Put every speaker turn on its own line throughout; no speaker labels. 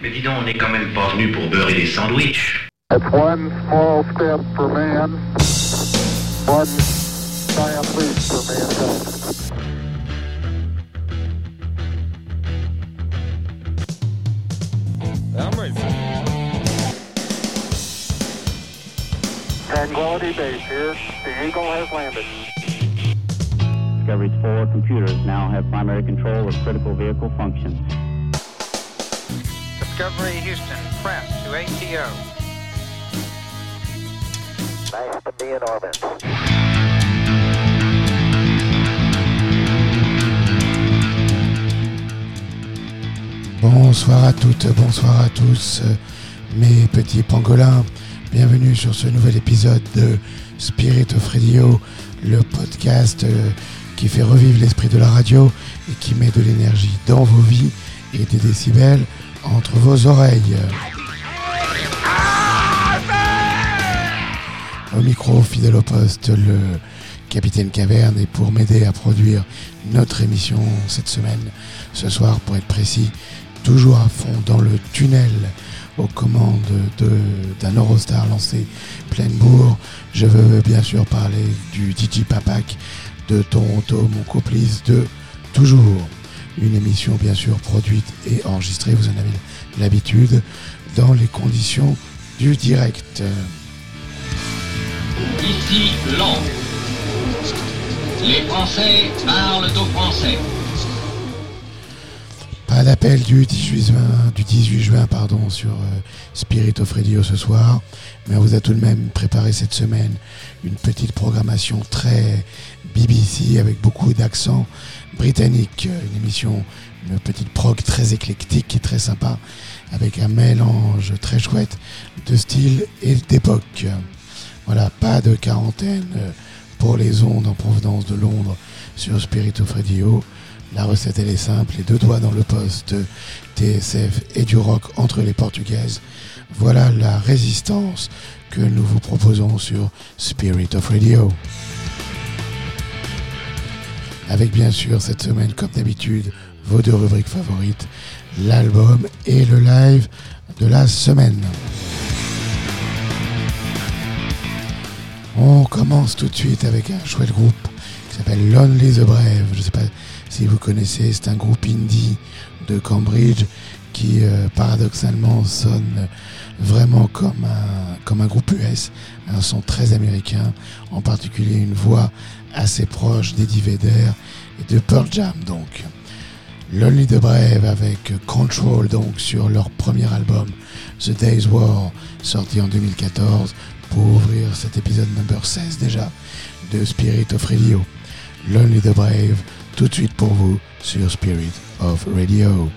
Mais dis donc, on n'est quand même pas venu pour beurrer des sandwichs.
That's one small step for man, one giant leap for mankind.
I'm ready for
Tranquility Base here. The Eagle has landed.
Discovery's four computers now have primary control of critical vehicle functions.
Discovery Houston, press to ATO.
Nice to be in orbit.
Bonsoir à toutes, bonsoir à tous, euh, mes petits pangolins. Bienvenue sur ce nouvel épisode de Spirit of Radio, le podcast euh, qui fait revivre l'esprit de la radio et qui met de l'énergie dans vos vies et des décibels entre vos oreilles. Au micro, fidèle au poste, le capitaine Caverne et pour m'aider à produire notre émission cette semaine, ce soir pour être précis, toujours à fond dans le tunnel aux commandes de- d'un Eurostar lancé pleine bourre. Je veux bien sûr parler du DJ Papak de Toronto, mon complice de toujours. Une émission bien sûr produite et enregistrée, vous en avez l'habitude, dans les conditions du direct.
Ici. Les Français parlent aux Français.
Pas d'appel du 18 juin, du 18 juin pardon, sur euh, Spirit of Radio ce soir, mais on vous a tout de même préparé cette semaine une petite programmation très BBC avec beaucoup d'accent britannique, Euh, une émission, une petite prog très éclectique et très sympa, avec un mélange très chouette de style et d'époque. Voilà, pas de quarantaine euh, pour les ondes en provenance de Londres sur Spirit of Radio. La recette elle est simple, les deux doigts dans le poste, TSF et du rock entre les portugaises. Voilà la résistance que nous vous proposons sur Spirit of Radio. Avec bien sûr cette semaine, comme d'habitude, vos deux rubriques favorites, l'album et le live de la semaine. On commence tout de suite avec un chouette groupe qui s'appelle Lonely the Brave. Je ne sais pas si vous connaissez, c'est un groupe indie de Cambridge qui euh, paradoxalement sonne vraiment comme un, comme un groupe US, un son très américain, en particulier une voix assez proche d'Eddie Vedder et de Pearl Jam donc. Lonely the Brave avec Control donc sur leur premier album The Day's War sorti en 2014 pour ouvrir cet épisode number 16 déjà de Spirit of Radio. Lonely the Brave tout de suite pour vous sur Spirit of Radio.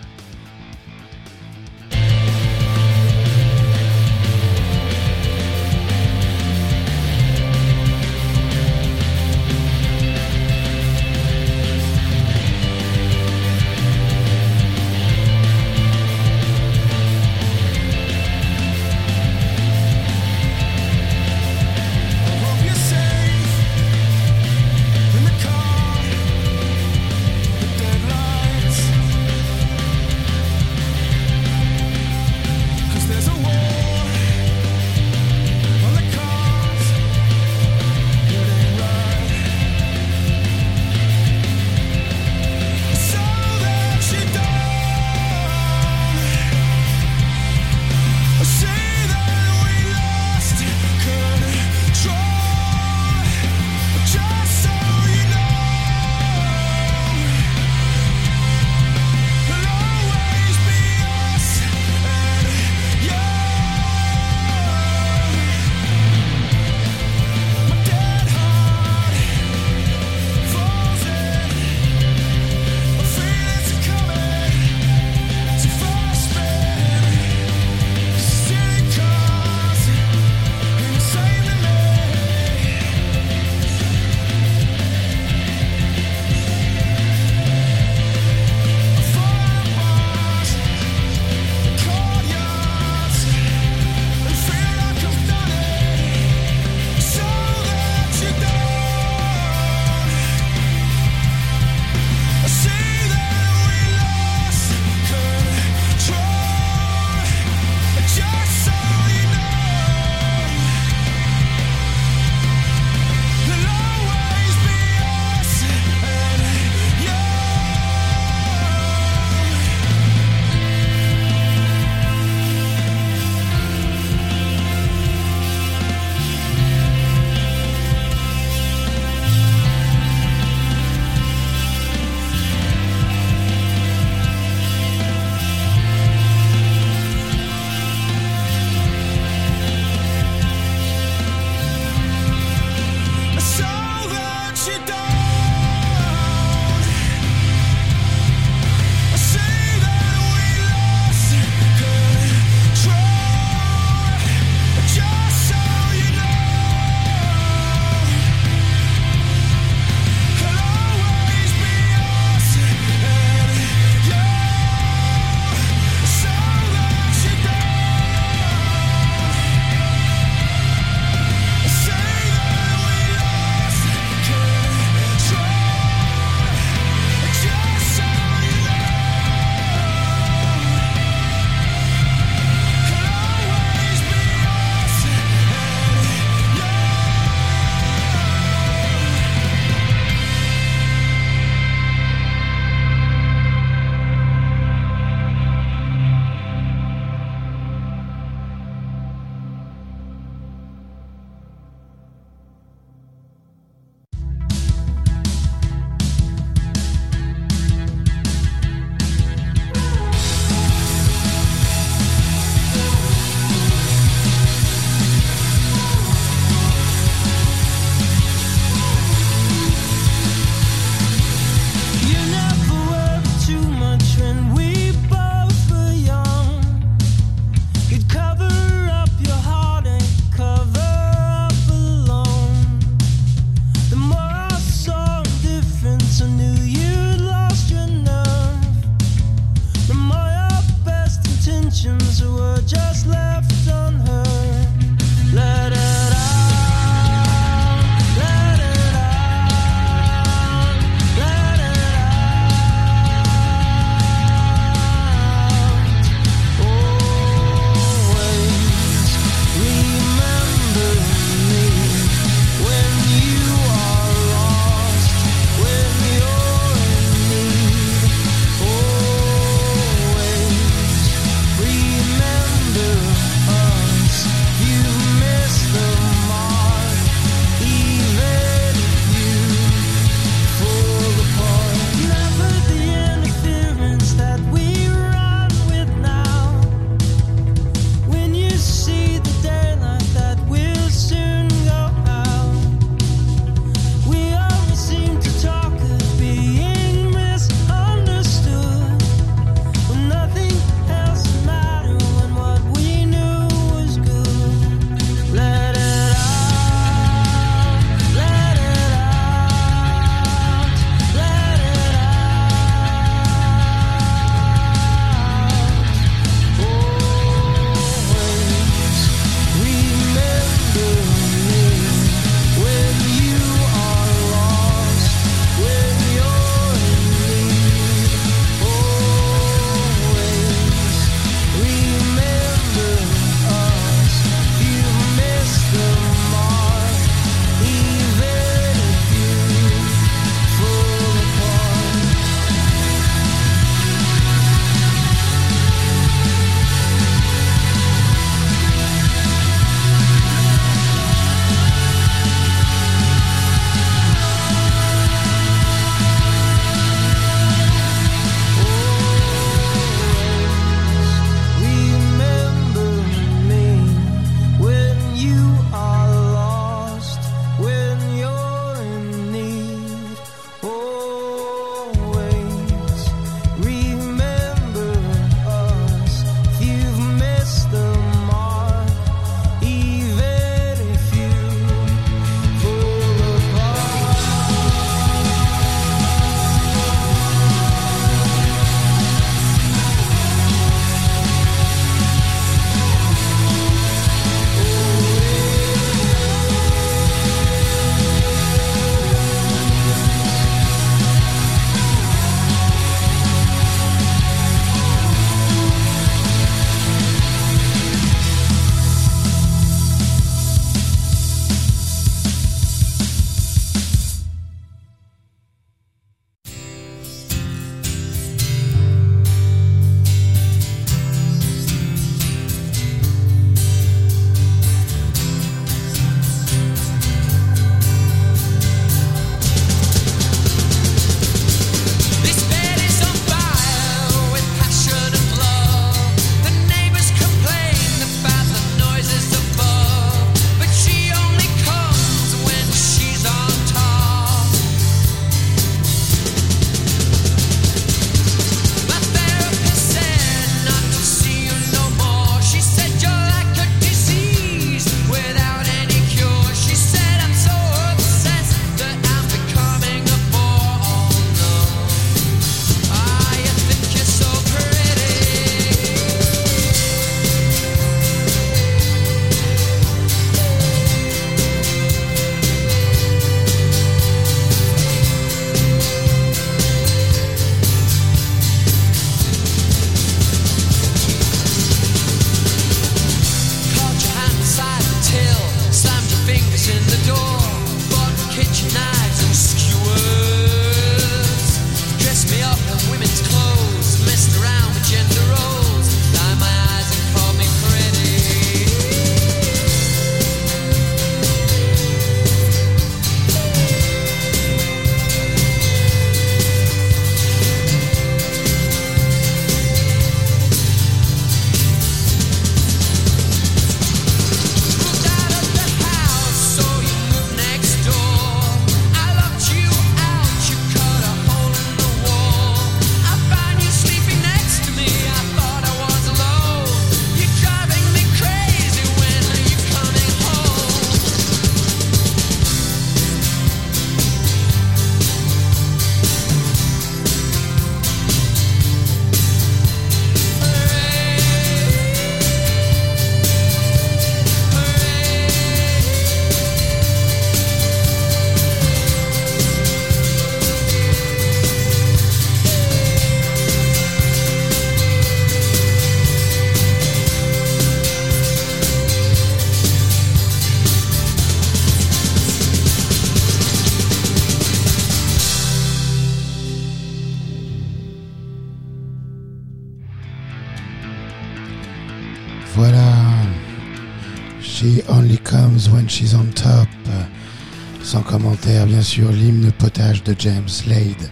Bien sûr, l'hymne potage de James Slade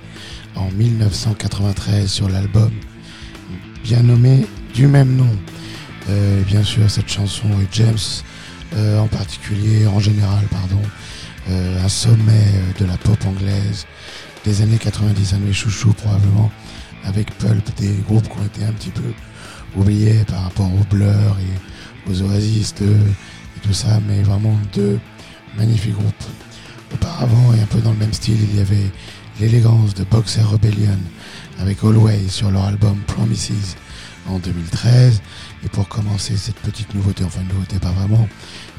en 1993 sur l'album bien nommé du même nom. Euh, bien sûr, cette chanson est James euh, en particulier, en général, pardon, euh, un sommet de la pop anglaise des années 90, un de mes chouchous probablement, avec Pulp, des groupes qui ont été un petit peu oubliés par rapport aux Blur et aux Oasis 2 et tout ça, mais vraiment deux magnifiques groupes. Auparavant, et un peu dans le même style, il y avait l'élégance de Boxer Rebellion avec Always sur leur album Promises en 2013. Et pour commencer cette petite nouveauté, enfin une nouveauté pas vraiment,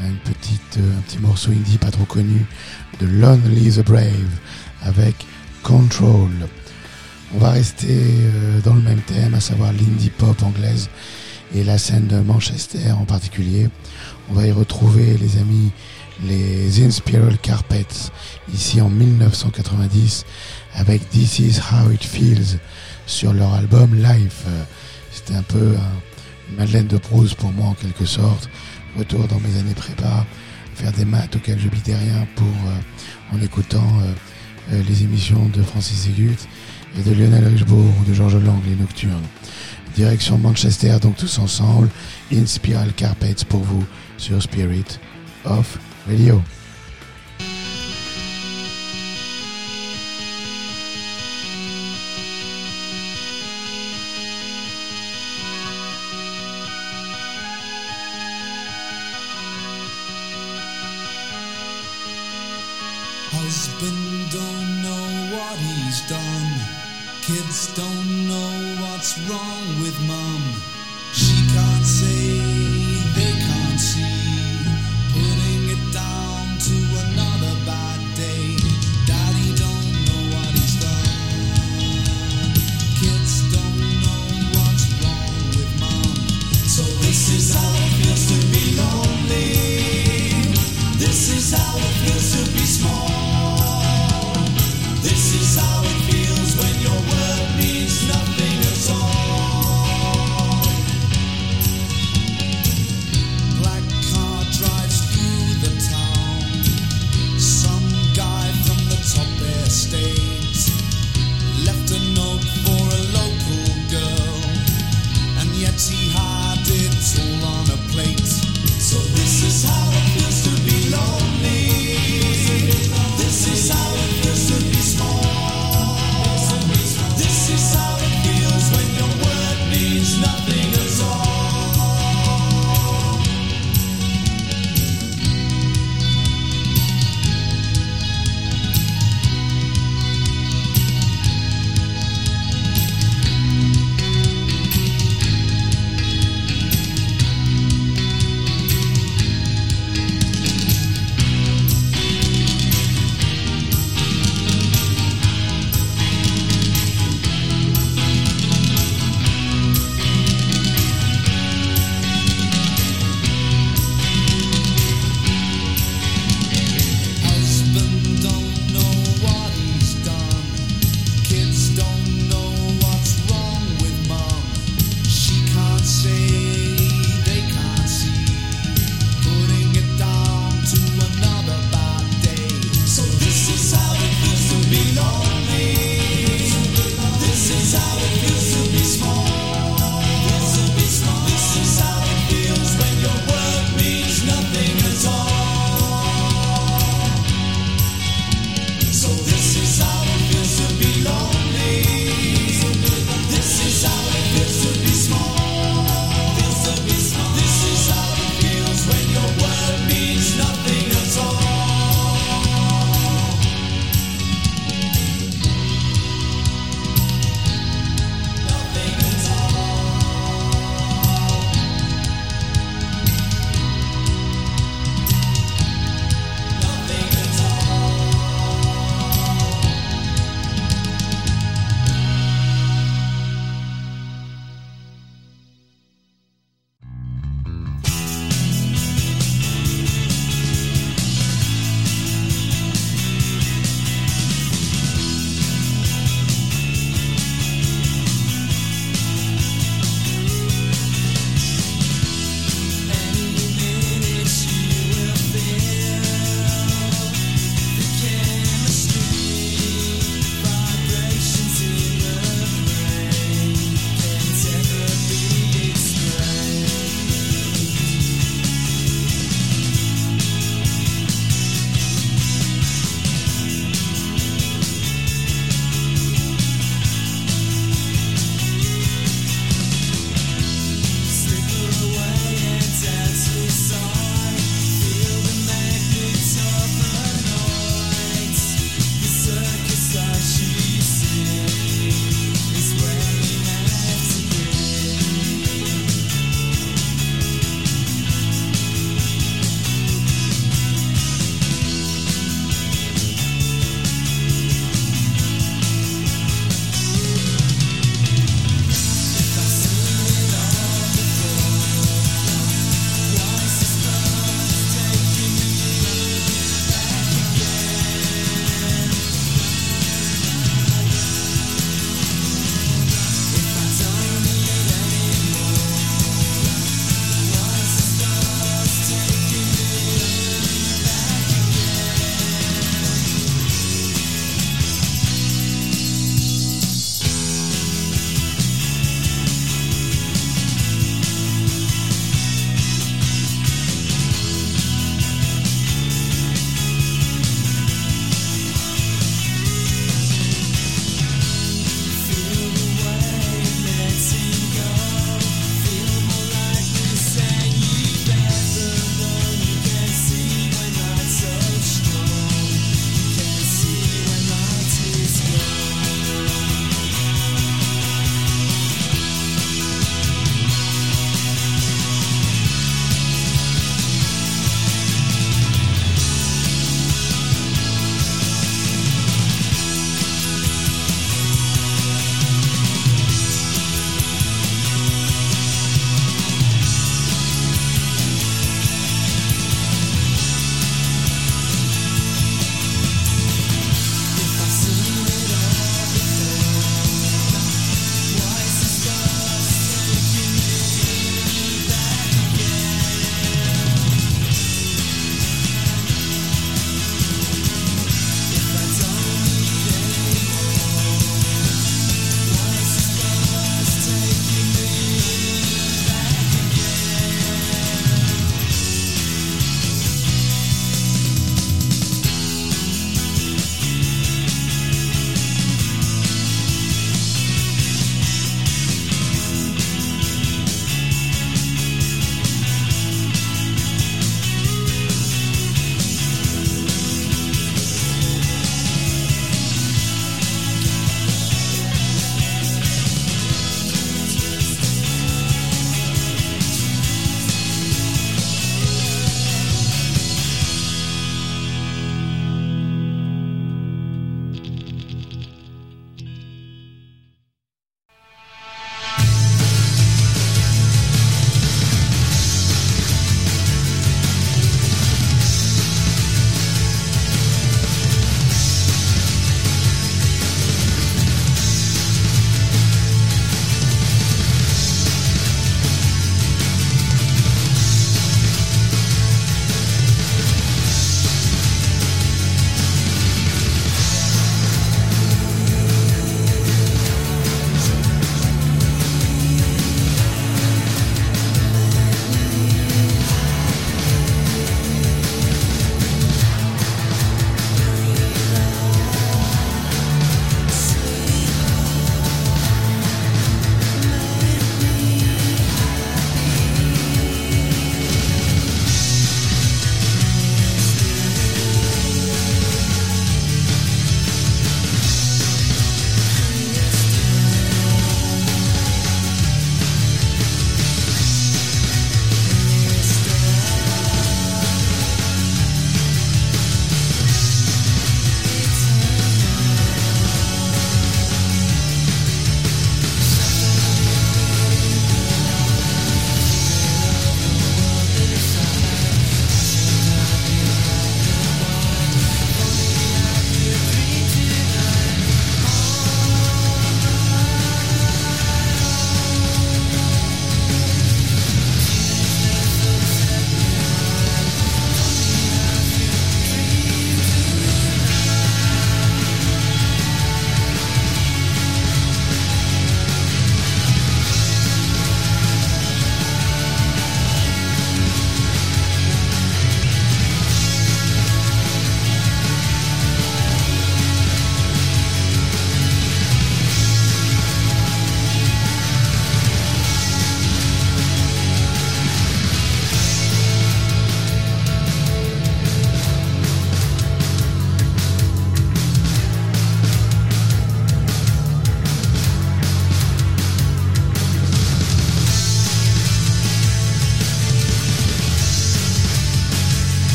une petite, euh, un petit morceau indie pas trop connu de Lonely the Brave avec Control. On va rester euh, dans le même thème, à savoir l'indie pop anglaise et la scène de Manchester en particulier. On va y retrouver les amis les Inspiral Carpets ici en 1990 avec This Is How It Feels sur leur album Life. C'était un peu un- une Madeleine de Proust pour moi en quelque sorte. Retour dans mes années prépa, faire des maths auxquelles je bitais rien pour euh, en écoutant euh, euh, les émissions de Francis Egut et de Lionel Richebourg ou de Georges Lang, les Nocturnes. Direction Manchester, donc tous ensemble. Inspiral Carpets pour vous sur Spirit of Radio.
Husband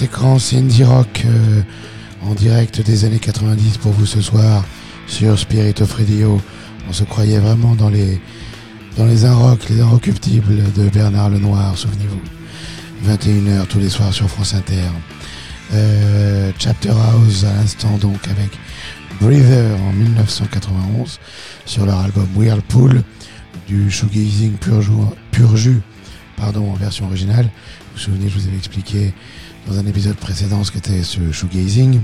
séquence indie rock euh, en direct des années 90 pour vous ce soir sur Spirit of Radio. On se croyait vraiment dans les dans les rock, les inrecuptibles de Bernard Lenoir, souvenez-vous. 21h tous les soirs sur France Inter. Euh, Chapter House à l'instant donc avec Breather en 1991 sur leur album Whirlpool du shoegazing pur, pur jus pardon, en version originale. Vous vous souvenez, je vous avais expliqué dans un épisode précédent ce qu'était ce shoegazing.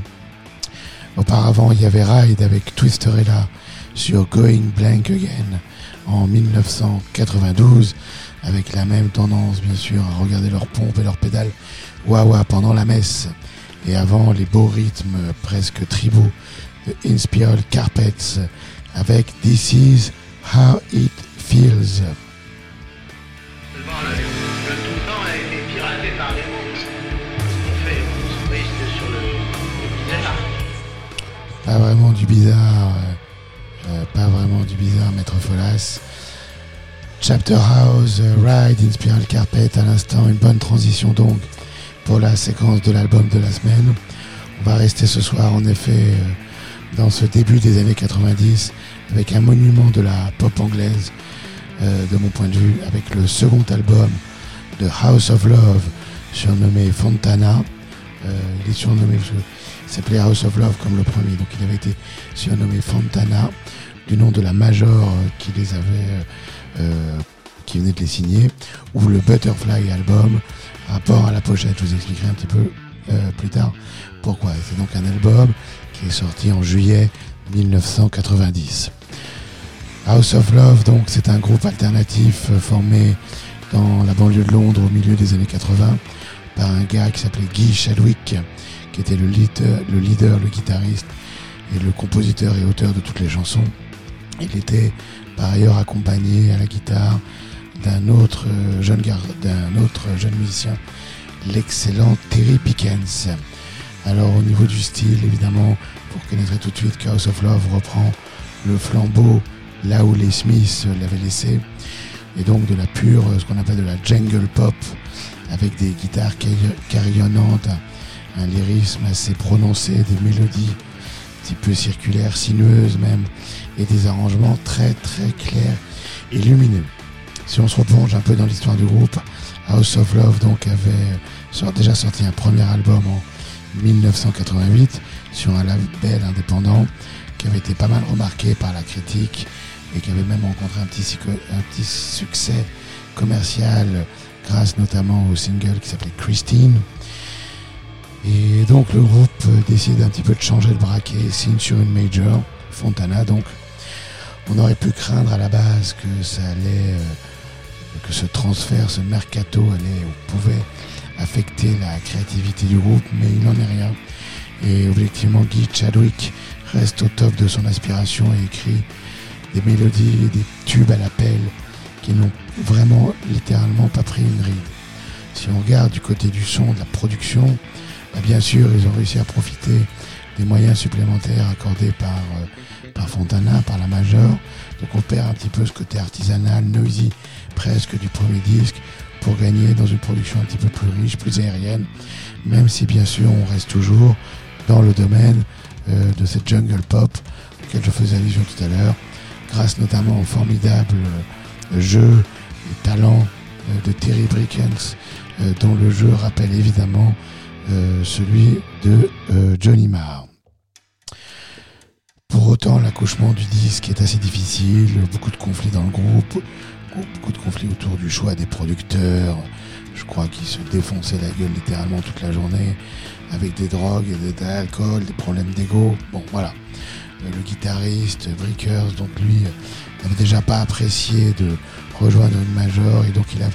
Auparavant, il y avait Ride avec Twisterella sur Going Blank Again en 1992 avec la même tendance bien sûr à regarder leurs pompes et leurs pédales wah pendant la messe et avant les beaux rythmes presque tribaux de Inspiral Carpets avec This Is How It Feels. Pas vraiment du bizarre, euh, euh, pas vraiment du bizarre, Maître Folas. Chapter House, euh, Ride, Inspiral Carpet, à l'instant, une bonne transition donc pour la séquence de l'album de la semaine. On va rester ce soir en effet dans ce début des années 90 avec un monument de la pop anglaise de mon point de vue avec le second album de House of Love surnommé Fontana. Il est surnommé, s'appelait House of Love comme le premier, donc il avait été surnommé Fontana du nom de la major qui les avait, qui venait de les signer, ou le Butterfly album rapport à la pochette. Je vous expliquerai un petit peu euh, plus tard pourquoi. C'est donc un album qui est sorti en juillet 1990. House of Love, donc, c'est un groupe alternatif euh, formé dans la banlieue de Londres au milieu des années 80 par un gars qui s'appelait Guy Chadwick, qui était le leader, le leader, le guitariste et le compositeur et auteur de toutes les chansons. Il était par ailleurs accompagné à la guitare d'un autre euh, jeune d'un autre jeune musicien, l'excellent Terry Pickens. Alors au niveau du style, évidemment, vous reconnaîtrez tout de suite que House of Love reprend le flambeau là où les Smiths l'avaient laissé, et donc de la pure, ce qu'on appelle de la jungle pop, avec des guitares carillonnantes, un lyrisme assez prononcé, des mélodies un petit peu circulaires, sinueuses même, et des arrangements très très clairs et lumineux. Si on se replonge un peu dans l'histoire du groupe, House of Love donc avait déjà sorti un premier album en 1988 sur un label indépendant qui avait été pas mal remarqué par la critique et qui avait même rencontré un petit, un petit succès commercial grâce notamment au single qui s'appelait Christine. Et donc le groupe décide un petit peu de changer le braquet, signe sur une major, Fontana donc. On aurait pu craindre à la base que ça allait euh, que ce transfert, ce mercato allait ou pouvait affecter la créativité du groupe, mais il n'en est rien. Et objectivement, Guy Chadwick reste au top de son aspiration et écrit des mélodies et des tubes à l'appel qui n'ont vraiment littéralement pas pris une ride. Si on regarde du côté du son, de la production, bien sûr, ils ont réussi à profiter des moyens supplémentaires accordés par, euh, par Fontana, par la Major. Donc on perd un petit peu ce côté artisanal, noisy, presque du premier disque pour gagner dans une production un petit peu plus riche, plus aérienne, même si bien sûr on reste toujours dans le domaine euh, de cette jungle pop auquel je faisais allusion tout à l'heure, grâce notamment au formidable euh, jeu et talent de Terry Brickens, dont le jeu rappelle évidemment celui de Johnny Marr. Pour autant, l'accouchement du disque est assez difficile, beaucoup de conflits dans le groupe, beaucoup de conflits autour du choix des producteurs. Je crois qu'ils se défonçaient la gueule littéralement toute la journée avec des drogues et de l'alcool, des problèmes d'ego. Bon, voilà. Euh, le guitariste Brickers, donc lui, euh, n'avait déjà pas apprécié de rejoindre une major et donc il a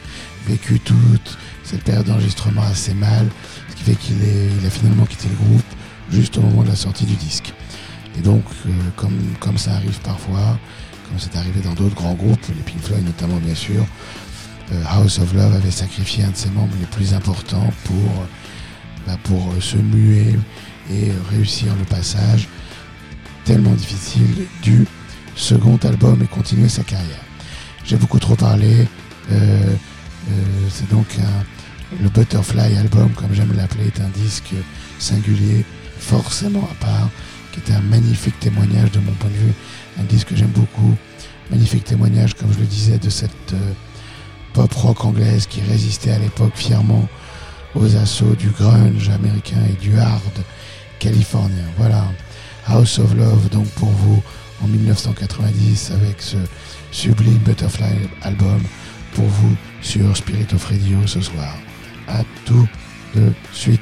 vécu toute cette période d'enregistrement assez mal, fait qu'il il a finalement quitté le groupe juste au moment de la sortie du disque. Et donc, euh, comme, ça arrive parfois, comme c'est arrivé dans d'autres grands groupes, les Pink Floyd notamment bien sûr, euh, House of Love avait sacrifié un de ses membres les plus importants pour, bah, pour euh, se muer et réussir le passage tellement difficile du second album et continuer sa carrière. J'ai beaucoup trop parlé. c'est donc Le Butterfly album, comme j'aime l'appeler, est un disque singulier, forcément à part, qui est un magnifique témoignage de mon point de vue, un disque que j'aime beaucoup, magnifique témoignage, comme je le disais, de cette euh, pop rock anglaise qui résistait à l'époque fièrement aux assauts du grunge américain et du hard californien. Voilà, House of Love donc pour vous en 1990 avec ce sublime Butterfly album pour vous sur Spirit of Radio ce soir. À tout de suite.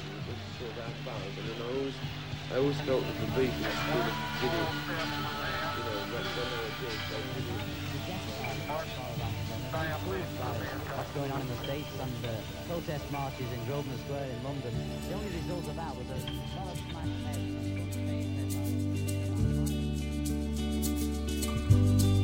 to about five, and
then I always, I always felt that the beat was sort of, you know, you know, that's what I did. So
What's going on in the States and the protest marches in Grosvenor Square in London, the only result of that was a
solid man.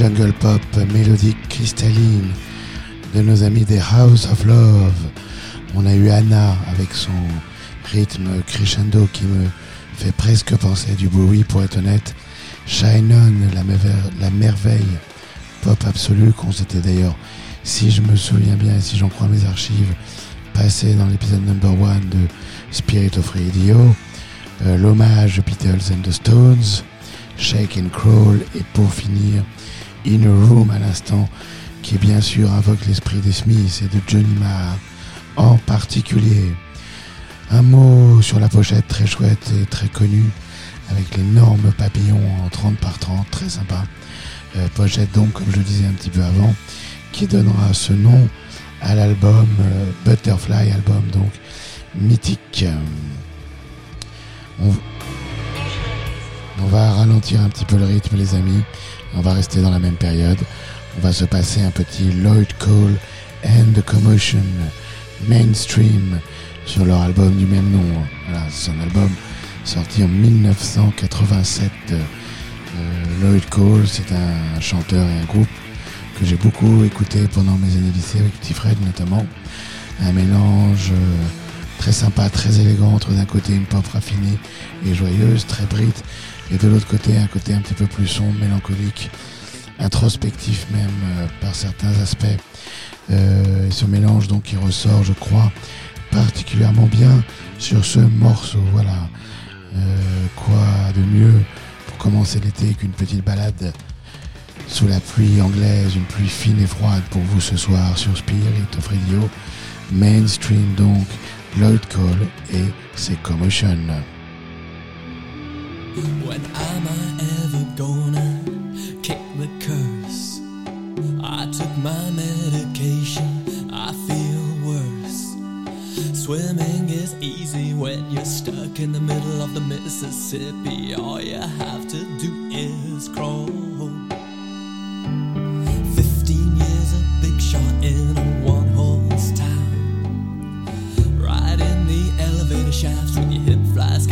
Jungle pop mélodique cristalline de nos amis des House of Love. On a eu Anna avec son rythme crescendo qui me fait presque penser du Bowie pour être honnête. Shine On, la merveille pop absolue qu'on s'était d'ailleurs, si je me souviens bien et si j'en crois mes archives, passé dans l'épisode number one de Spirit of Radio. Euh, L'hommage aux Beatles and the Stones, Shake and Crawl et pour finir In a Room à l'instant qui bien sûr invoque l'esprit des Smiths et de Johnny Marr en particulier. Un mot sur la pochette très chouette et très connue avec l'énorme papillon en 30 par 30, très sympa. Euh, pochette donc, comme je le disais un petit peu avant, qui donnera ce nom à l'album euh, Butterfly, album donc mythique. On, on va ralentir un petit peu le rythme les amis, on va rester dans la même période. On va se passer un petit Lloyd Cole and the Commotion Mainstream sur leur album du même nom. Voilà, c'est un album sorti en 1987. Euh, Lloyd Cole, c'est un chanteur et un groupe que j'ai beaucoup écouté pendant mes années lycée avec Petit Fred notamment. Un mélange euh, très sympa, très élégant entre d'un côté une pop raffinée et joyeuse, très brit, et de l'autre côté un côté un petit peu plus sombre, mélancolique, introspectif même euh, par certains aspects. Euh, et ce mélange donc qui ressort, je crois, particulièrement bien sur ce morceau. Voilà. Euh, quoi de mieux pour commencer l'été qu'une petite balade sous la pluie anglaise, une pluie fine et froide pour vous ce soir sur Spirit of Radio. Mainstream donc, Lloyd Cole et ses Commotion.
When am I ever gonna kick the curse? I took my medication, I feel worse. Swimming is easy when you're stuck in the middle of the Mississippi. All you have to do is crawl. 15 years a big shot in a one horse town. In the elevator shafts with your hip flask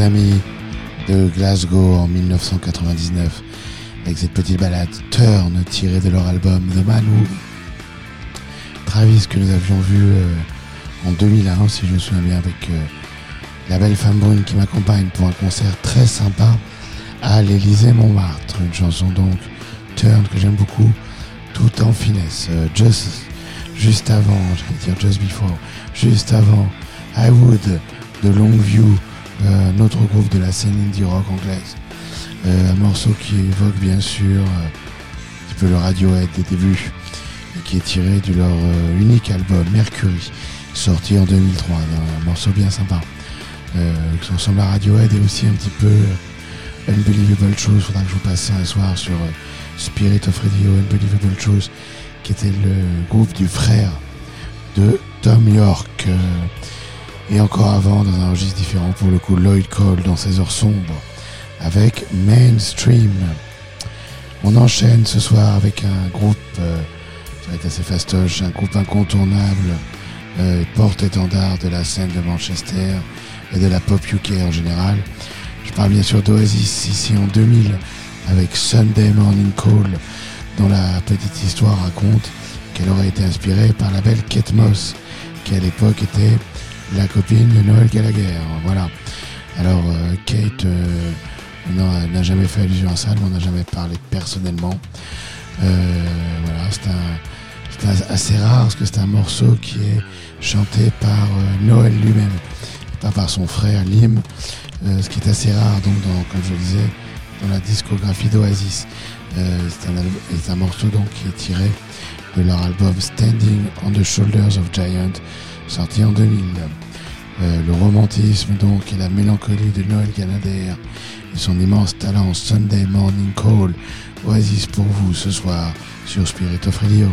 Amis de Glasgow en 1999, avec cette petite balade Turn tirée de leur album The Man Who. Travis que nous avions vu euh, en 2001, si je me souviens bien, avec euh, la belle femme brune qui m'accompagne pour un concert très sympa à l'Élysée Montmartre. Une chanson donc Turn que j'aime beaucoup, tout en finesse. Euh, just, juste avant, j'allais dire Just Before, juste avant I Would de Longview, euh, notre groupe de la scène indie rock anglaise. Euh, un morceau qui évoque bien sûr euh, un petit peu le Radiohead des débuts et qui est tiré de leur euh, unique album Mercury, sorti en 2003. Un morceau bien sympa. Qui ressemble à Radiohead et aussi un petit peu Unbelievable Truth. Faudra que je vous passe un soir sur Spirit of Radio, Unbelievable Truth, qui était le groupe du frère de Tom York. Et encore avant, dans un registre différent, pour le coup, Lloyd Cole dans ses heures sombres, avec Mainstream. On enchaîne ce soir avec un groupe, euh, ça va être assez fastoche, un groupe incontournable, euh, porte-étendard de la scène de Manchester et de la pop UK en général. Je parle bien sûr d'Oasis, ici en 2000, avec Sunday Morning Call, dont la petite histoire raconte qu'elle aurait été inspirée par la belle Kate Moss, qui à l'époque était la copine de Noël Gallagher. Voilà. Alors, euh, Kate euh, n'a n'a jamais fait allusion à ça, elle m'en a jamais parlé personnellement. Euh, voilà, c'est assez rare parce que c'est un morceau qui est chanté par euh, Noël lui-même, pas par son frère Lim, euh, ce qui est assez rare, donc, dans, comme je le disais, dans la discographie d'Oasis. C'est un, al- c'est un morceau donc qui est tiré de leur album Standing on the Shoulders of Giant, sorti en 2000. Euh, le romantisme donc et la mélancolie de Noël Gallagher et son immense talent Sunday Morning Call, Oasis pour vous ce soir sur Spirit of Radio.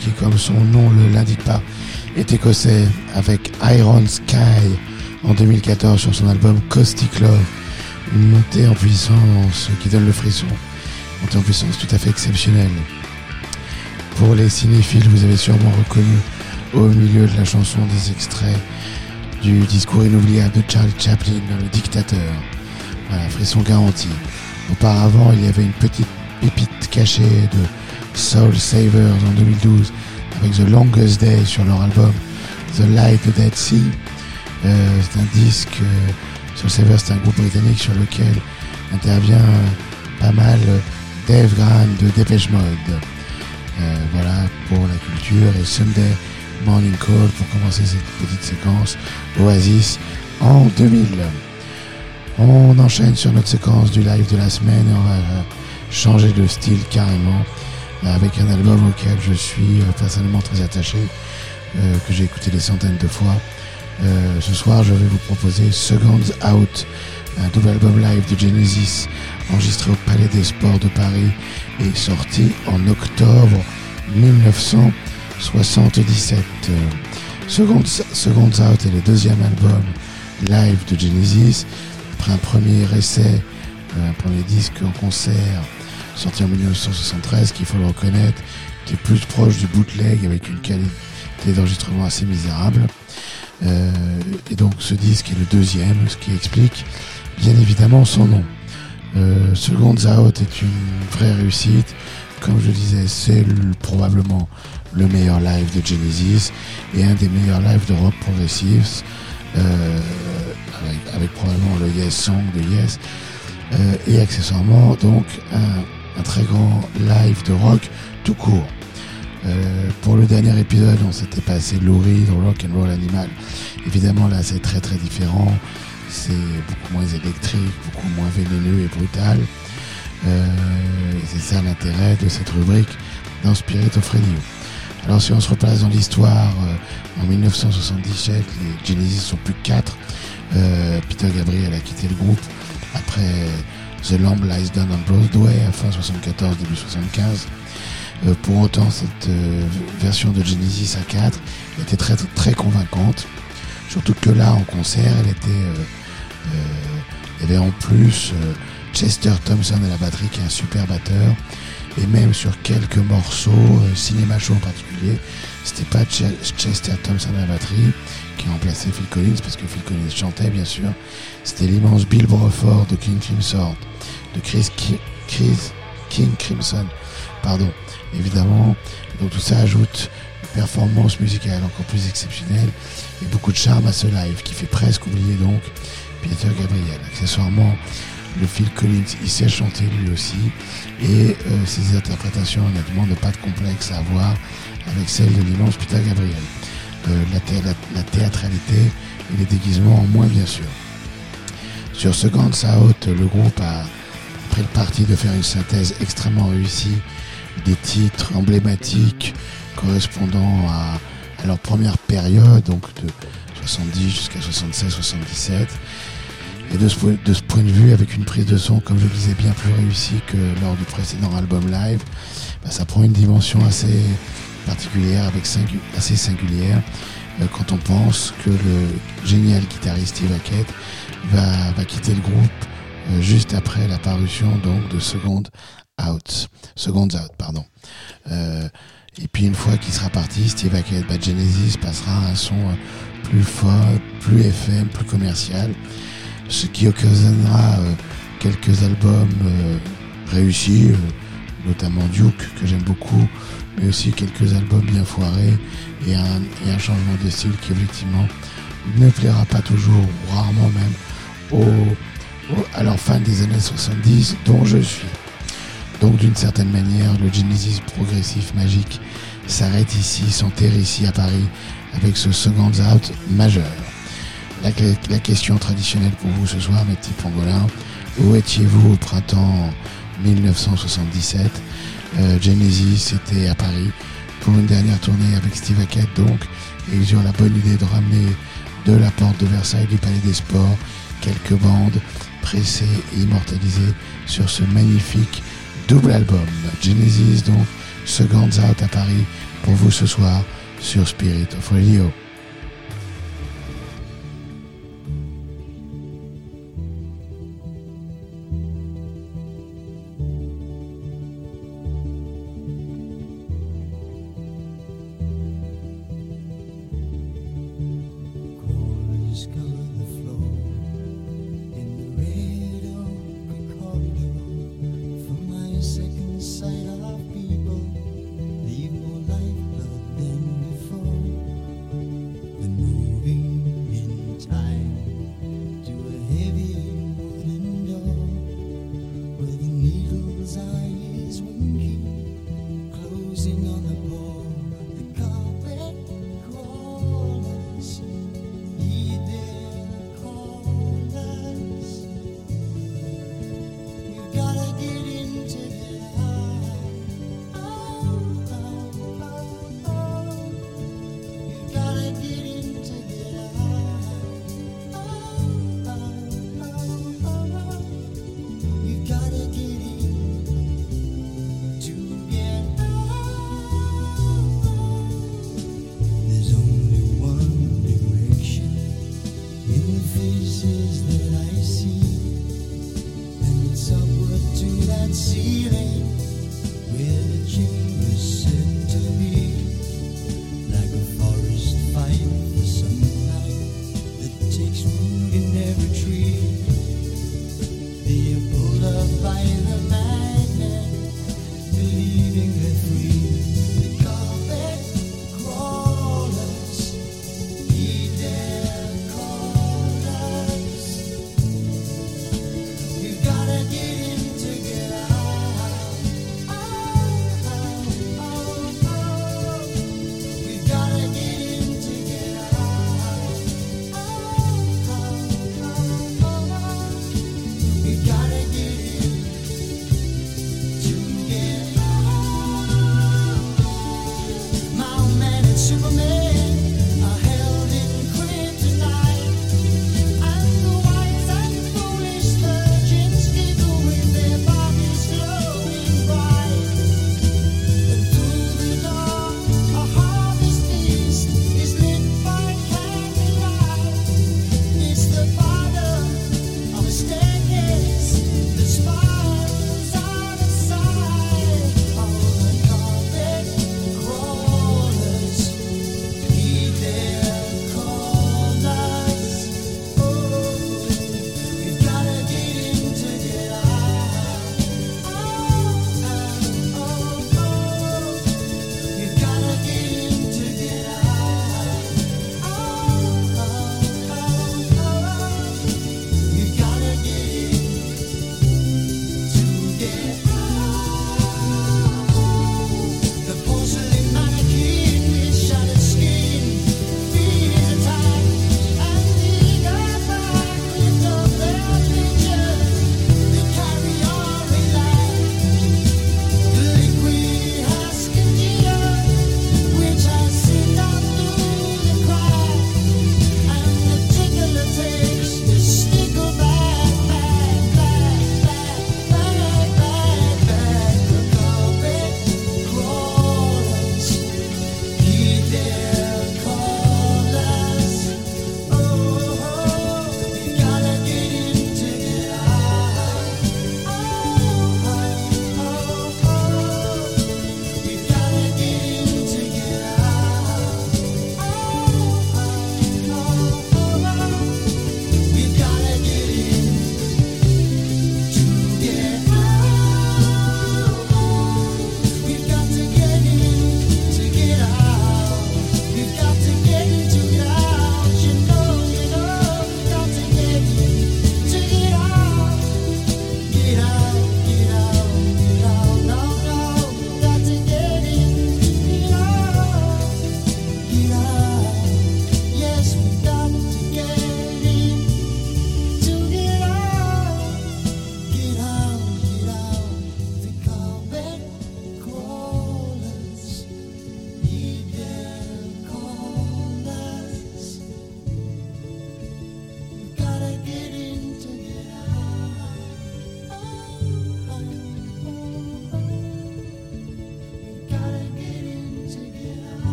Qui, comme son nom le l'indique pas, est écossais avec Iron Sky en 2014 sur son album Caustic Love. Une montée en puissance qui donne le frisson. Une montée en puissance tout à fait exceptionnelle. Pour les cinéphiles, vous avez sûrement reconnu au milieu de la chanson des extraits du discours inoubliable de Charlie Chaplin, le dictateur. Voilà, frisson garanti. Auparavant, il y avait une petite pépite cachée de Soul Savers en 2012 avec The Longest Day sur leur album The Light Dead Sea. Euh, c'est un disque, euh, Soul Savers c'est un groupe britannique sur lequel intervient euh, pas mal euh, Dave Graham de Dépêche Mode. Cure et Sunday Morning Call pour commencer cette petite séquence Oasis en 2000. On enchaîne sur notre séquence du live de la semaine et on va euh, changer de style carrément avec un album auquel je suis euh, personnellement très attaché, euh, que j'ai écouté des centaines de fois. ce soir, je vais vous proposer Seconds Out, un double album live de Genesis enregistré au Palais des Sports de Paris et sorti en octobre 1977. Seconds, Seconds Out est le deuxième album live de Genesis, après un premier essai, un premier disque en concert sorti en 1973, qu'il faut le reconnaître, qui est plus proche du bootleg avec une qualité d'enregistrement assez misérable. Euh, et donc ce disque est le deuxième, ce qui explique bien évidemment son nom. Euh, Seconds Out est une vraie réussite. Comme je disais, c'est probablement le meilleur live de Genesis et un des meilleurs lives de rock progressif, euh, avec, probablement le Yes Song de Yes, euh, et accessoirement donc un, très grand live de rock tout court. Euh, pour le dernier épisode, on s'était passé Laurie dans Rock and Roll Animal. Évidemment, là, c'est très très différent. C'est beaucoup moins électrique, beaucoup moins vénéneux et brutal. Euh, c'est ça l'intérêt de cette rubrique dans Spirit of Radio. Alors si on se replace dans l'histoire, euh, en 1977, les Genesis sont plus que 4. Euh, Peter Gabriel a quitté le groupe après The Lamb Lies Down on Broadway à fin 74, début 75. Euh, pour autant, cette version de Genesis à 4 était très très convaincante. Surtout que là, en concert, elle était, il y avait en plus Chester Thompson à la batterie, qui est un super batteur et même sur quelques morceaux, euh, Cinéma Show en particulier, c'était pas Chester Thompson à la batterie qui remplaçait Phil Collins, parce que Phil Collins chantait bien sûr, c'était l'immense Bill Bruford de King Crimson, de Chris, King Crimson, pardon, évidemment, donc tout ça ajoute une performance musicale encore plus exceptionnelle et beaucoup de charme à ce live qui fait presque oublier donc Peter Gabriel. Accessoirement, le Phil Collins, il sait chanter lui aussi. Et euh, ses interprétations, honnêtement, n'ont pas de complexe à avoir avec celle de l'immense Peter Gabriel. Euh, la, théâtralité et les déguisements en moins, bien sûr. Sur Grand Out, le groupe a pris le parti de faire une synthèse extrêmement réussie des titres emblématiques correspondant à, leur première période, donc de 70 jusqu'à 76-77 et de ce, point, de vue, avec une prise de son, comme je le disais, bien plus réussie que lors du précédent album live, bah, ça prend une dimension assez particulière, assez singulière, euh, quand on pense que le génial guitariste Steve Hackett va, quitter le groupe euh, juste après la parution donc de Second Out. Second Out, pardon. Euh, et puis une fois qu'il sera parti, Steve Hackett, bah, Genesis passera à un son plus fort, plus FM, plus commercial ce qui occasionnera euh, quelques albums euh, réussis, euh, notamment Duke que j'aime beaucoup, mais aussi quelques albums bien foirés et un, changement de style qui effectivement ne plaira pas toujours, rarement même, aux, à leurs fans des années 70 dont je suis. Donc d'une certaine manière, le Genesis progressif magique s'arrête ici, s'enterre ici à Paris avec ce second out majeur. La, question traditionnelle pour vous ce soir, mes petits pangolins, où étiez-vous au printemps 1977 euh, Genesis était à Paris pour une dernière tournée avec Steve Hackett donc, et ils eurent la bonne idée de ramener de la porte de Versailles du Palais des Sports quelques bandes pressées et immortalisées sur ce magnifique double album. Genesis donc, Second Out à Paris pour vous ce soir sur Spirit of Radio.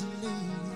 easily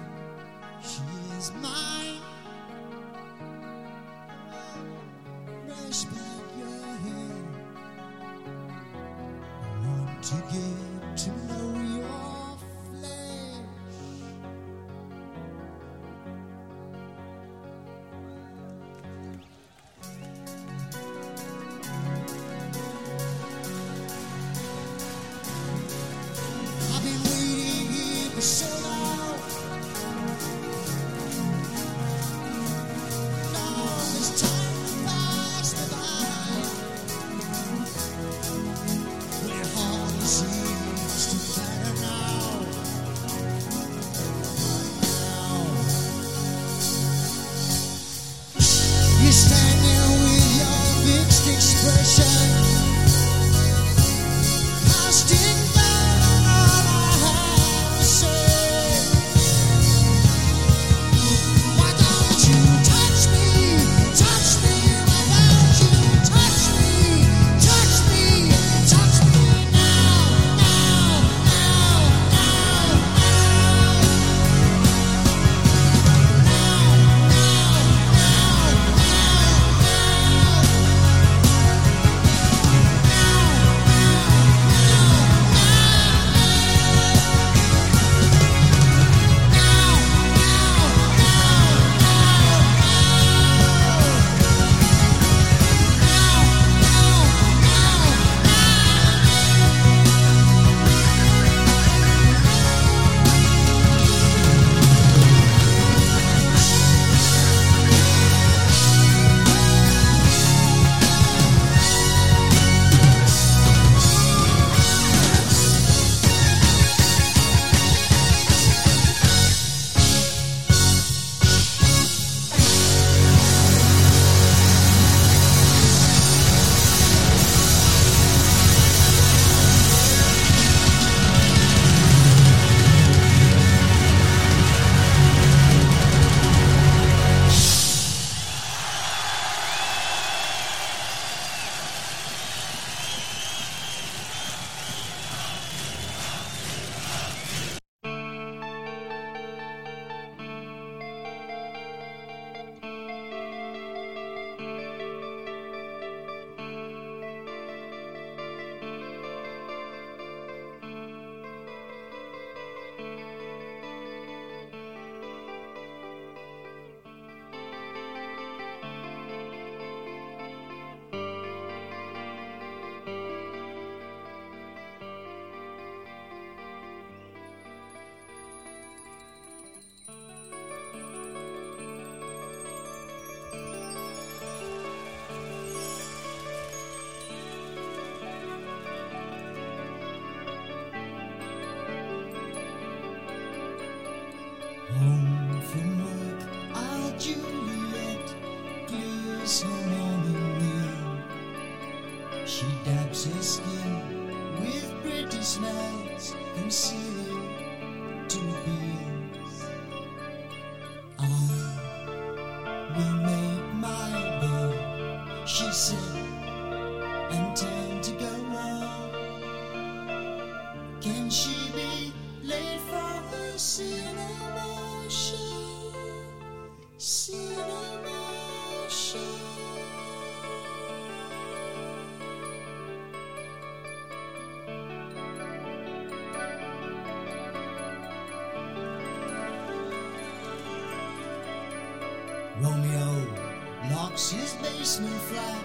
Romeo locks his basement flat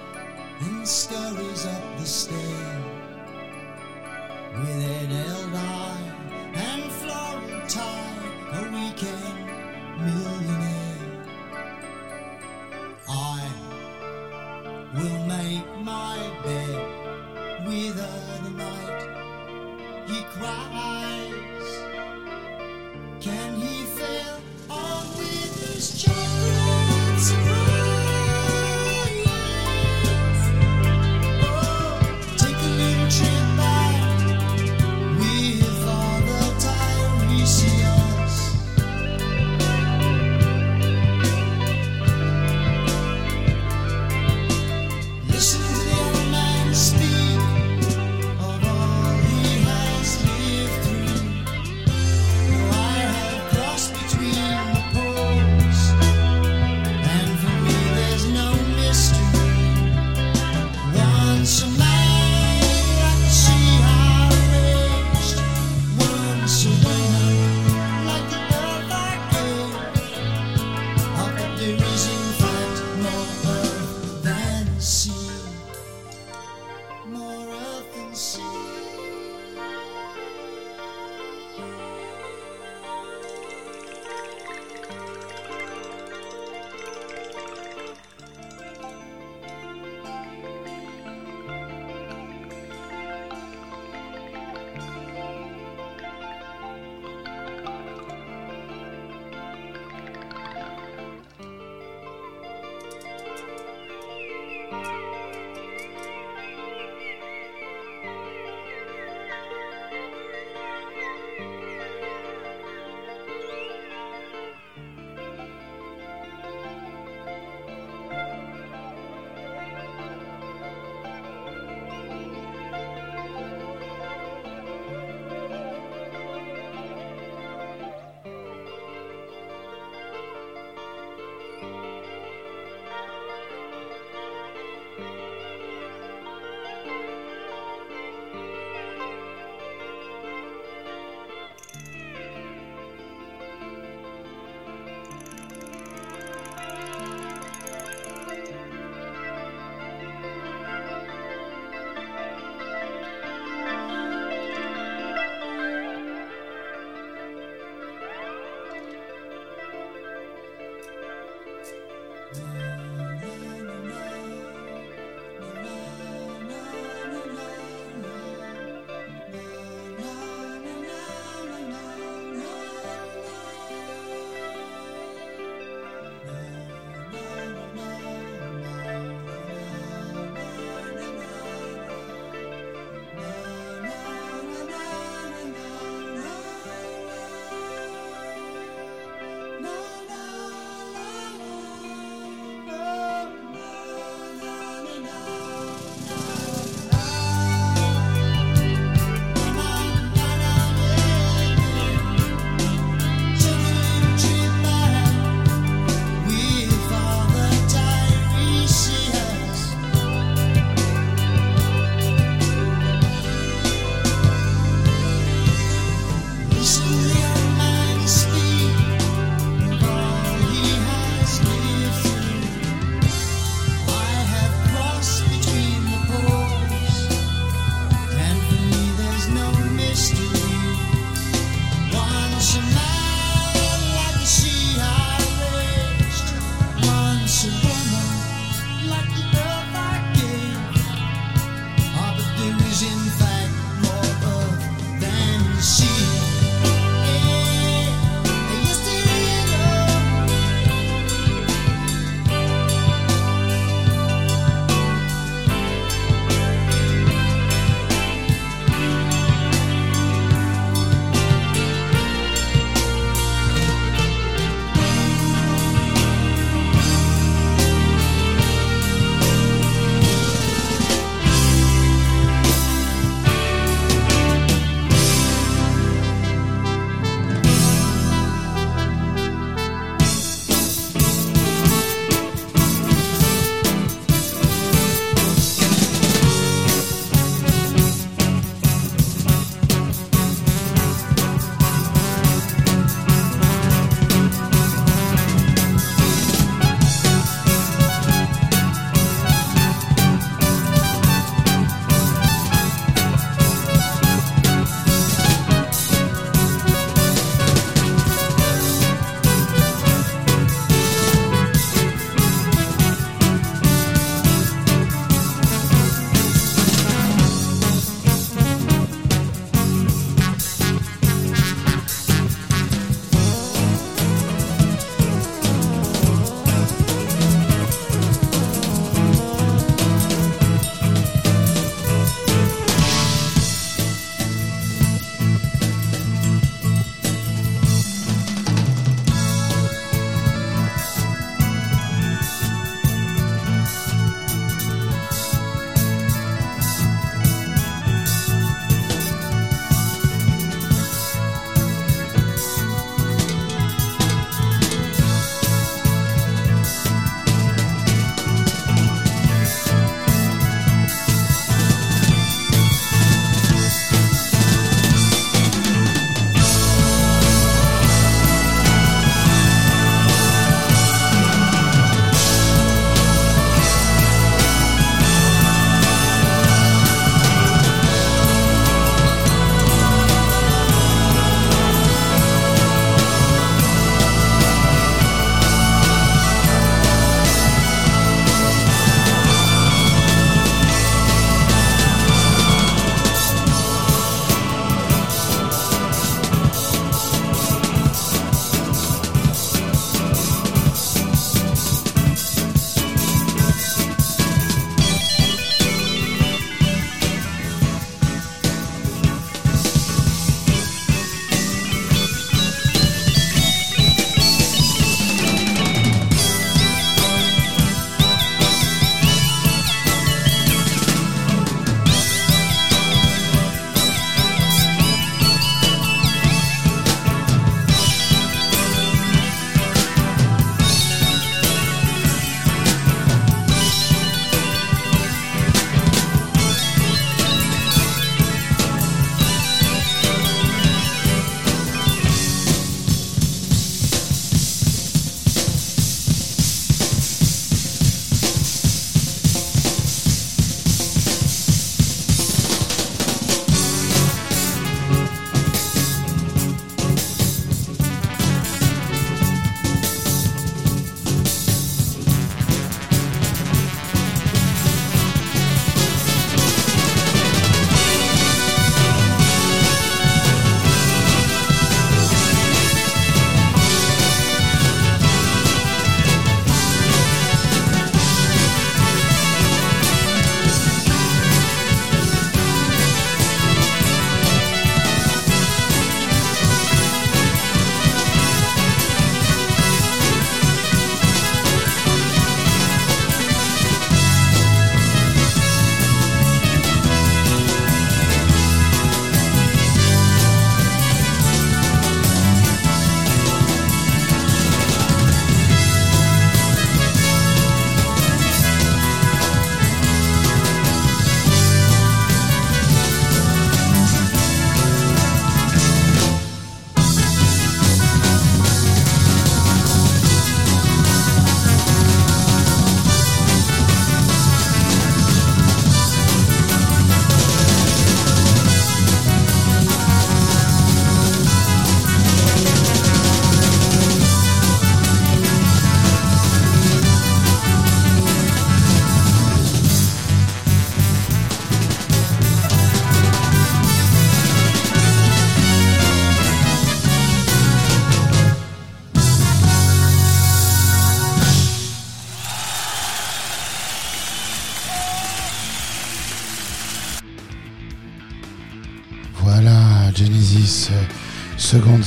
and scurries up the stair with
an elbow.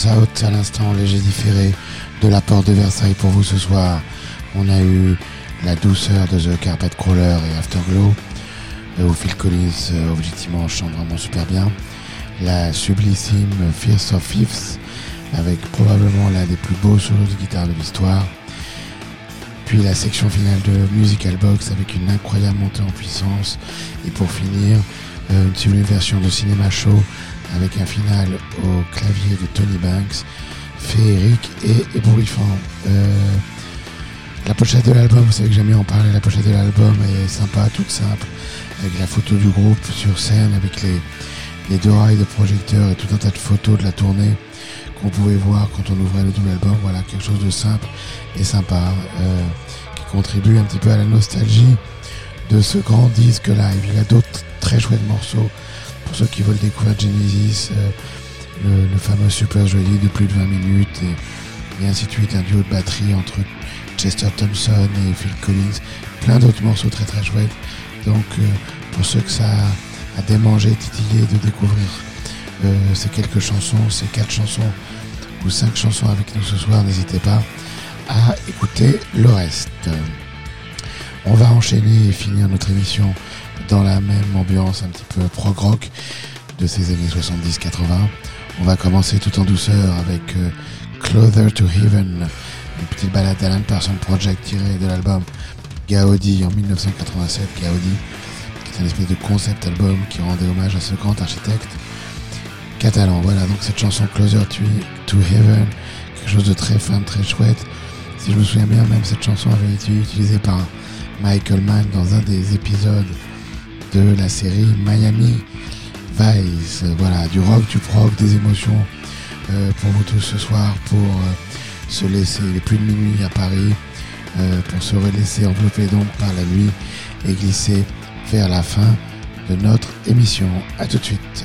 Seconds Out à l'instant, léger différé de la porte de Versailles pour vous ce soir. On a eu la douceur de The Carpet Crawler et Afterglow, euh, où Phil Collins euh, objectivement chante vraiment super bien. La sublissime Fierce of Fifths, avec probablement l'un des plus beaux solos de guitare de l'histoire. Puis la section finale de Musical Box avec une incroyable montée en puissance. Et pour finir, euh, une sublime version de Cinéma Show avec un final au clavier de Tony Banks, féerique et ébouriffant. Euh, la pochette de l'album, vous savez que j'aime bien en parler, la pochette de l'album est sympa, toute simple, avec la photo du groupe sur scène, avec les, deux rails de projecteur et tout un tas de photos de la tournée qu'on pouvait voir quand on ouvrait le double album. Voilà, quelque chose de simple et sympa, euh, qui contribue un petit peu à la nostalgie de ce grand disque live. Il y a d'autres très chouettes morceaux pour ceux qui veulent découvrir Genesis, euh, le, fameux Super Joli de plus de 20 minutes et, et ainsi de suite, un duo de batterie entre Chester Thompson et Phil Collins, plein d'autres morceaux très très chouettes. Donc euh, pour ceux que ça a démangé, titillé de découvrir euh, ces quelques chansons, ces quatre chansons ou cinq chansons avec nous ce soir, n'hésitez pas à écouter le reste. On va enchaîner et finir notre émission dans la même ambiance un petit peu prog rock de ces années 70-80. On va commencer tout en douceur avec euh, Closer to Heaven, une petite balade d'Alan Parsons Project tirée de l'album Gaudi en 1987. Gaudi, qui est un espèce de concept album qui rendait hommage à ce grand architecte catalan. Voilà, donc cette chanson Closer to, to Heaven, quelque chose de très fin, très chouette. Si je me souviens bien, même cette chanson avait été utilisée par Michael Mann dans un des épisodes de la série Miami Vice. Voilà, du rock, du prog, des émotions euh, pour vous tous ce soir, pour euh, se laisser, il est plus de minuit à Paris, euh, pour se laisser envelopper donc par la nuit et glisser vers la fin de notre émission. À tout de suite.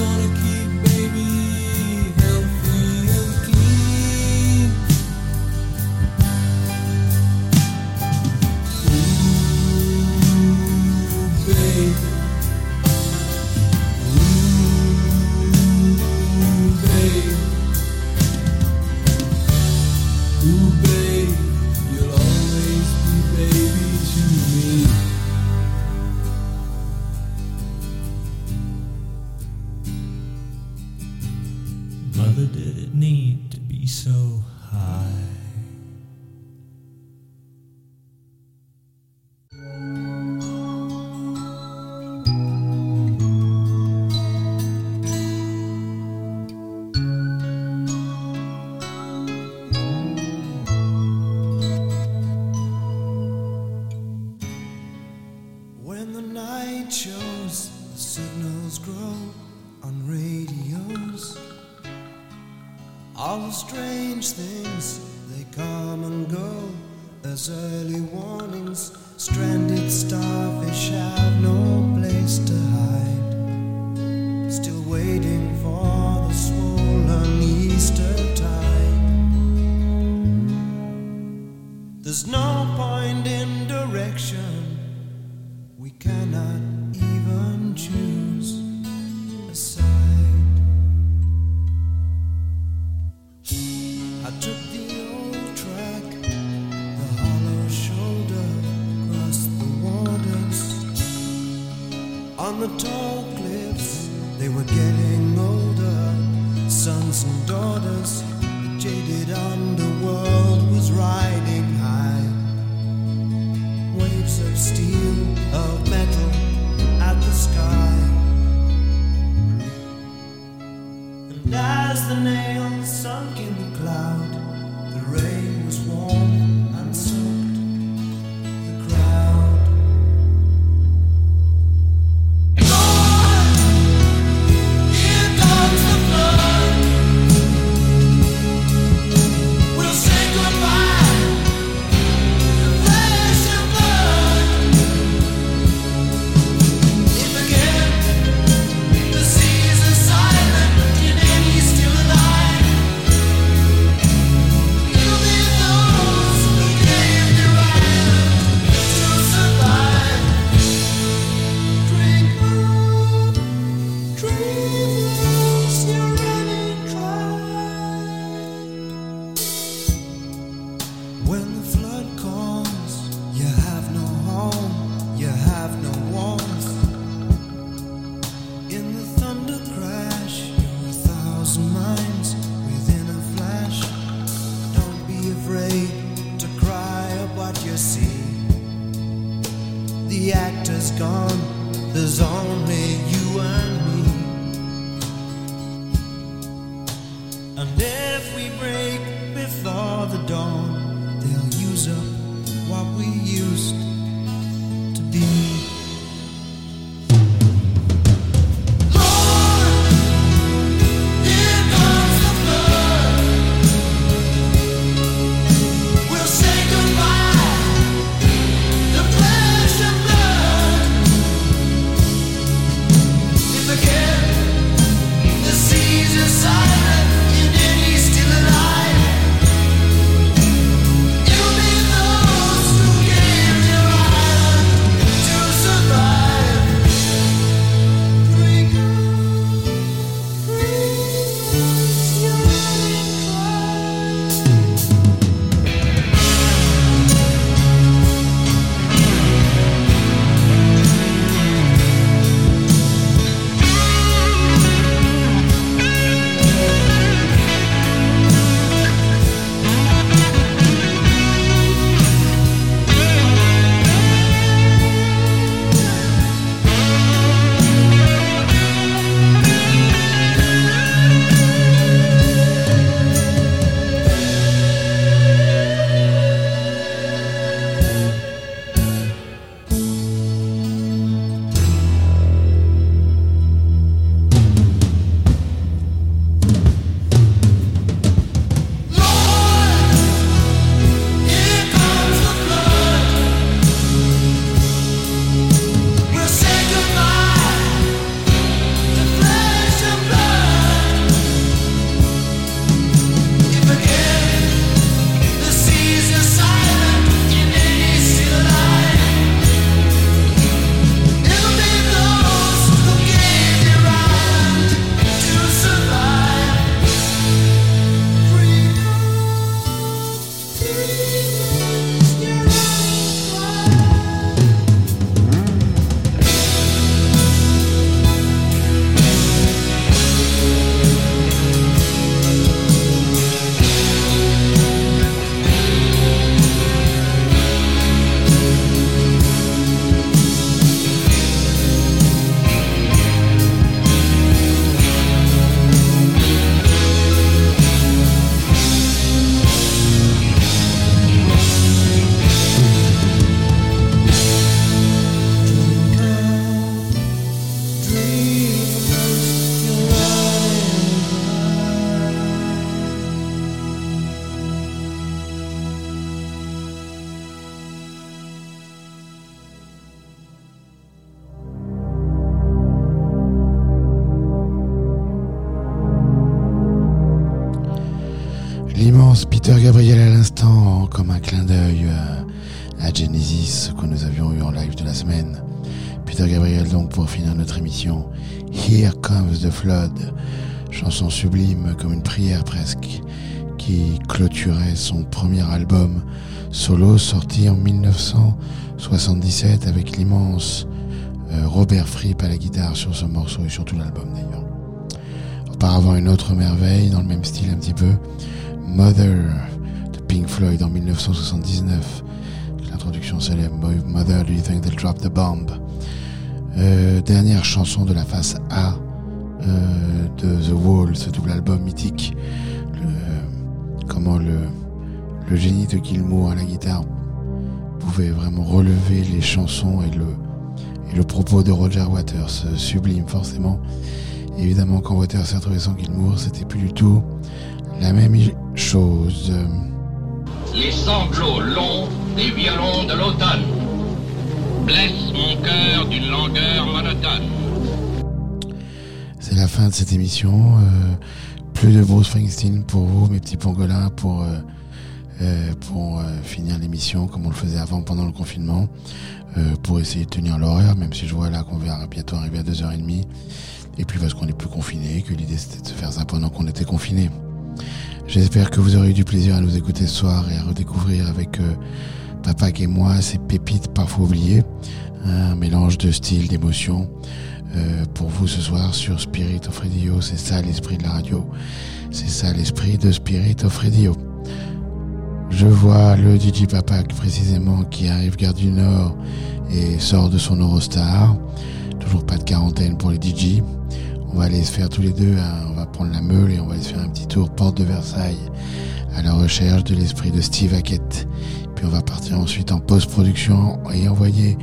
gonna keep
Chanson sublime comme une prière presque, qui clôturait son premier album solo sorti en 1977 avec l'immense euh, Robert Fripp à la guitare sur ce morceau et sur tout l'album d'ailleurs. Auparavant une autre merveille dans le même style un petit peu, Mother de Pink Floyd en 1979. L'introduction célèbre Mother, do you think they'll drop the bomb? Euh, dernière chanson de la face A de The Wall, ce double album mythique. comment le, génie de Gilmour à la guitare pouvait vraiment relever les chansons et le, et le propos de Roger Waters, sublime forcément. Évidemment, quand Waters s'est retrouvé sans Gilmour, c'était plus du tout la même chose.
Les sanglots longs des violons de l'automne blessent mon cœur d'une langueur monotone.
C'est la fin de cette émission. Euh, plus de Bruce Springsteen pour vous, mes petits pangolins, pour, euh, euh, pour finir l'émission comme on le faisait avant pendant le confinement, pour essayer de tenir l'horaire, même si je vois là qu'on va bientôt arriver à 2h30. Et puis parce qu'on n'est plus confiné, que l'idée c'était de se faire ça pendant qu'on était confiné. J'espère que vous aurez eu du plaisir à nous écouter ce soir et à redécouvrir avec Papa et moi ces pépites parfois oubliées, un mélange de style, d'émotions. Euh, pour vous ce soir sur Spirit of Radio. C'est ça l'esprit de la radio. C'est ça l'esprit de Spirit of Radio. Je vois le DJ Papak précisément qui arrive Gare du Nord et sort de son Eurostar. Toujours pas de quarantaine pour les DJ. On va aller se faire tous les deux, hein. on va prendre la meule et on va aller se faire un petit tour porte de Versailles à la recherche de l'esprit de Steve Hackett. Puis on va partir ensuite en post-production et envoyer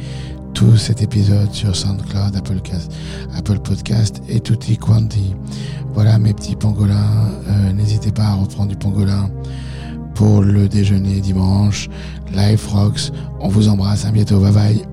tout cet épisode sur SoundCloud, Apple, Apple Podcast et tutti quanti. Voilà mes petits pangolins. Euh, n'hésitez pas à reprendre du pangolin pour le déjeuner dimanche. Life Rocks. On vous embrasse. À bientôt. Bye. bye.